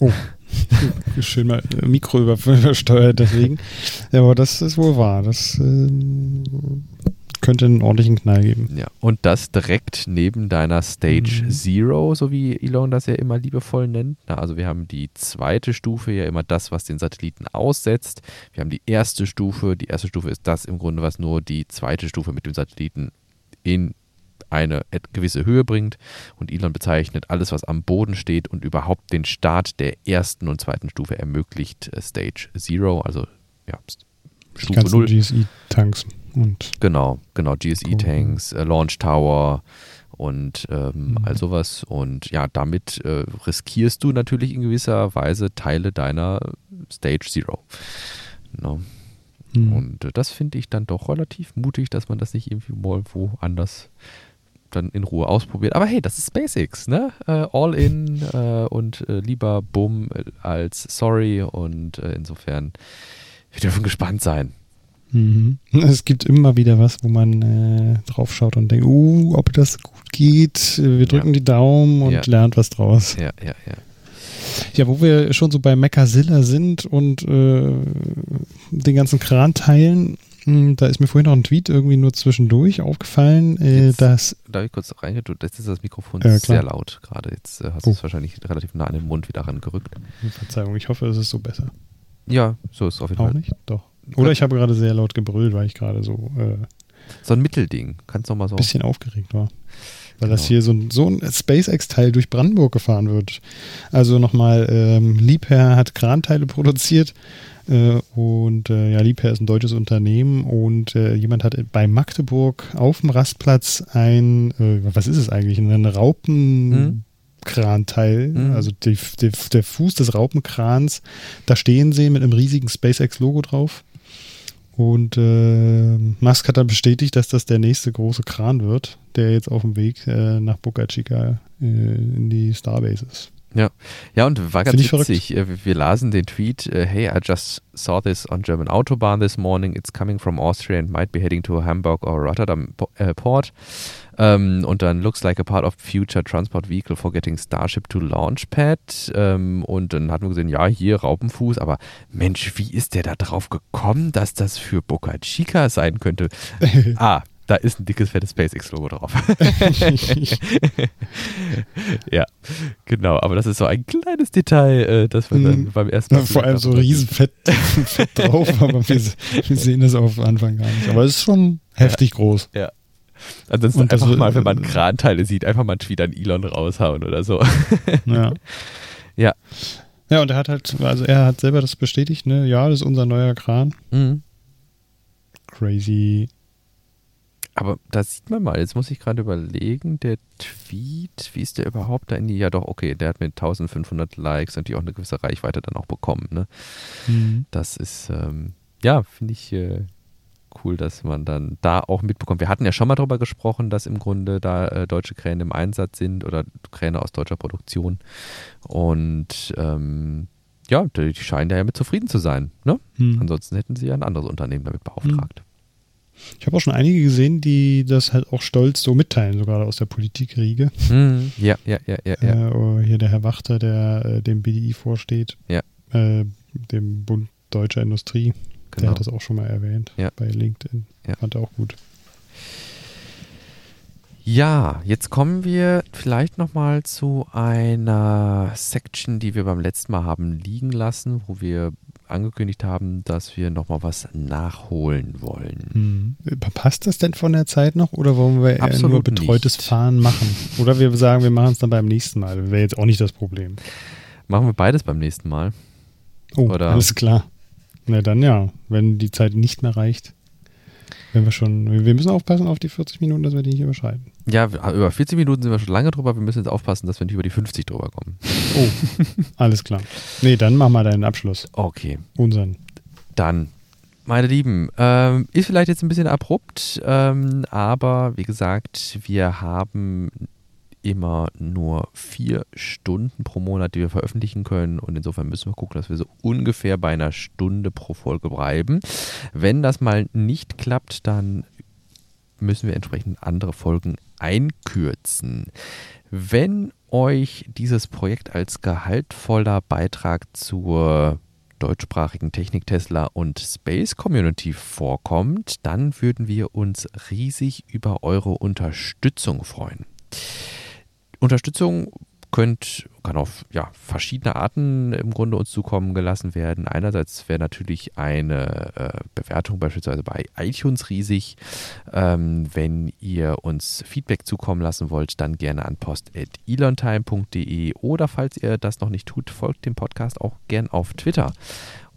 Schön mal äh, Mikro über- übersteuert deswegen. Ja, aber das ist wohl wahr. Das ähm, könnte einen ordentlichen Knall geben. Ja, und das direkt neben deiner Stage Mhm. Zero, so wie Elon das ja immer liebevoll nennt. Na, also wir haben die zweite Stufe ja immer das, was den Satelliten aussetzt. Wir haben die erste Stufe. Die erste Stufe ist das im Grunde, was nur die zweite Stufe mit dem Satelliten in eine gewisse Höhe bringt. Und Elon bezeichnet alles, was am Boden steht und überhaupt den Start der ersten und zweiten Stufe ermöglicht, äh, Stage Zero, also ja, Stufe Null. GSI-Tanks und Genau, genau, GSE-Tanks, äh, Launch Tower und ähm, Mhm. all sowas. Und ja, damit äh, riskierst du natürlich in gewisser Weise Teile deiner Stage Zero. Genau. hm. Und äh, das finde ich dann doch relativ mutig, dass man das nicht irgendwie mal woanders dann in Ruhe ausprobiert. Aber hey, das ist SpaceX, ne? Äh, all in äh, und äh, lieber Bumm äh, als Sorry und äh, insofern, wir dürfen gespannt sein. Mhm. Es gibt immer wieder was, wo man äh, drauf schaut und denkt, uh, ob das gut geht. Wir drücken die Daumen und Ja. lernt was draus. Ja, ja, ja. Ja, wo wir schon so bei Mechazilla sind und den ganzen Kranteilen, mh, da ist mir vorhin noch ein Tweet irgendwie nur zwischendurch aufgefallen, äh, Jetzt- dass Darf ich kurz reingehen? Du, jetzt ist das Mikrofon klar. sehr laut gerade. Jetzt äh, hast du Oh. es wahrscheinlich relativ nah an den Mund wieder rangerückt. Verzeihung, ich hoffe, es ist so besser. Ja, so ist es auf jeden Auch Fall. nicht? Doch. Oder ich habe gerade sehr laut gebrüllt, weil ich gerade so äh, ein So ein Mittelding. Kannst du noch mal so. bisschen aufgeregt war. Weil das Genau. hier so ein, so ein SpaceX-Teil durch Brandenburg gefahren wird. Also nochmal, ähm, Liebherr hat Kranteile produziert äh, und äh, ja, Liebherr ist ein deutsches Unternehmen und äh, jemand hat bei Magdeburg auf dem Rastplatz ein, äh, was ist es eigentlich, ein Raupenkranteil, Mhm. also die, die, der Fuß des Raupenkrans, da stehen sehen mit einem riesigen SpaceX-Logo drauf. Und äh, Musk hat dann bestätigt, dass das der nächste große Kran wird, der jetzt auf dem Weg äh, nach Boca Chica äh, in die Starbase ist. Ja, und war ganz witzig. äh, Wir, wir lasen den Tweet: äh, Hey, I just saw this on German Autobahn this morning. It's coming from Austria and might be heading to Hamburg or Rotterdam äh, Port. Ähm, und dann looks like a part of future transport vehicle for getting Starship to Launchpad. Ähm, und dann hatten wir gesehen, ja, hier Raupenfuß, aber Mensch, wie ist der da drauf gekommen, dass das für Boca Chica sein könnte? Ah, Da ist ein dickes, fettes SpaceX-Logo drauf. ja, genau. Aber das ist so ein kleines Detail, äh, das wir dann mhm. beim ersten Mal. Ja, vor allem so riesenfett fett drauf, aber wir, wir, sehen das auf Anfang gar nicht. Aber es ist schon heftig ja. groß. Ja. Ansonsten und einfach mal, wenn man Kranteile sieht, einfach mal wieder einen Elon raushauen oder so. ja. Ja. Ja, und er hat halt, also er hat selber das bestätigt, ne? Ja, das ist unser neuer Kran. Mhm. Crazy. Aber da sieht man mal, jetzt muss ich gerade überlegen, der Tweet, wie ist der überhaupt da in die, ja doch, okay, der hat mit 1500 Likes natürlich auch eine gewisse Reichweite dann auch bekommen, ne? Mhm. Das ist, ähm, ja, finde ich äh, cool, dass man dann da auch mitbekommt. Wir hatten ja schon mal darüber gesprochen, dass im Grunde da äh, deutsche Kräne im Einsatz sind oder Kräne aus deutscher Produktion und ähm, ja, die scheinen da ja mit zufrieden zu sein, ne? Mhm. Ansonsten hätten sie ja ein anderes Unternehmen damit beauftragt. Mhm. Ich habe auch schon einige gesehen, die das halt auch stolz so mitteilen, sogar aus der Politikriege. Mhm. Ja, ja, ja, ja. ja. Äh, oh, hier der Herr Wachter, der äh, dem BDI vorsteht, ja. äh, dem Bund Deutscher Industrie, genau. der hat das auch schon mal erwähnt ja. bei LinkedIn. Ja. Fand er auch gut. Ja, jetzt kommen wir vielleicht nochmal zu einer Section, die wir beim letzten Mal haben liegen lassen, wo wir angekündigt haben, dass wir nochmal was nachholen wollen. Hm. Passt das denn von der Zeit noch oder wollen wir Absolut nur betreutes nicht. Fahren machen? Oder wir sagen, wir machen es dann beim nächsten Mal. Wäre jetzt auch nicht das Problem. Machen wir beides beim nächsten Mal. Oh, oder? alles klar. Na dann ja, wenn die Zeit nicht mehr reicht. Wenn wir schon, wir müssen aufpassen auf die 40 Minuten, dass wir die nicht überschreiten. Ja, über 40 Minuten sind wir schon lange drüber. Wir müssen jetzt aufpassen, dass wir nicht über die 50 drüber kommen. Oh, alles klar. Nee, dann mach mal deinen Abschluss. Okay. Unseren. Dann, meine Lieben, ähm, ist vielleicht jetzt ein bisschen abrupt, ähm, aber wie gesagt, wir haben immer nur vier Stunden pro Monat, die wir veröffentlichen können. Und insofern müssen wir gucken, dass wir so ungefähr bei einer Stunde pro Folge bleiben. Wenn das mal nicht klappt, dann müssen wir entsprechend andere Folgen einkürzen. Wenn euch dieses Projekt als gehaltvoller Beitrag zur deutschsprachigen Technik Tesla und Space Community vorkommt, dann würden wir uns riesig über eure Unterstützung freuen. Unterstützung könnt, kann auf ja, verschiedene Arten im Grunde uns zukommen gelassen werden. Einerseits wäre natürlich eine äh, Bewertung beispielsweise bei iTunes riesig. Ähm, wenn ihr uns Feedback zukommen lassen wollt, dann gerne an post.elontime.de oder falls ihr das noch nicht tut, folgt dem Podcast auch gern auf Twitter.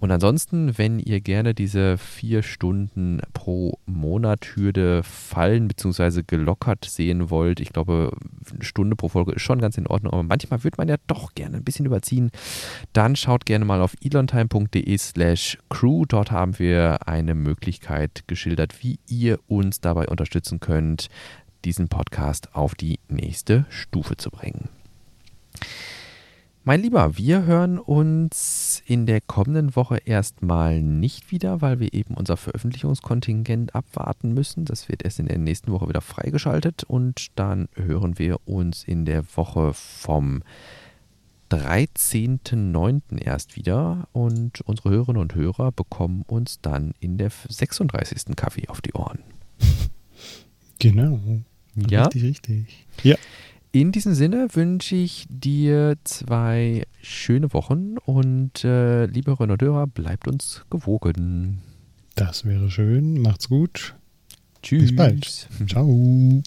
Und ansonsten, wenn ihr gerne diese vier Stunden pro Monat Hürde fallen bzw. gelockert sehen wollt, ich glaube, eine Stunde pro Folge ist schon ganz in Ordnung, aber manchmal würde man ja doch gerne ein bisschen überziehen, dann schaut gerne mal auf elontime.de slash crew. Dort haben wir eine Möglichkeit geschildert, wie ihr uns dabei unterstützen könnt, diesen Podcast auf die nächste Stufe zu bringen. Mein Lieber, wir hören uns in der kommenden Woche erstmal nicht wieder, weil wir eben unser Veröffentlichungskontingent abwarten müssen. Das wird erst in der nächsten Woche wieder freigeschaltet und dann hören wir uns in der Woche vom 13.09. erst wieder und unsere Hörerinnen und Hörer bekommen uns dann in der 36. Kaffee auf die Ohren. Genau. Ja. Richtig, richtig. Ja. In diesem Sinne wünsche ich dir zwei schöne Wochen und äh, liebe und Hörer, bleibt uns gewogen. Das wäre schön. Macht's gut. Tschüss. Bis bald. Ciao.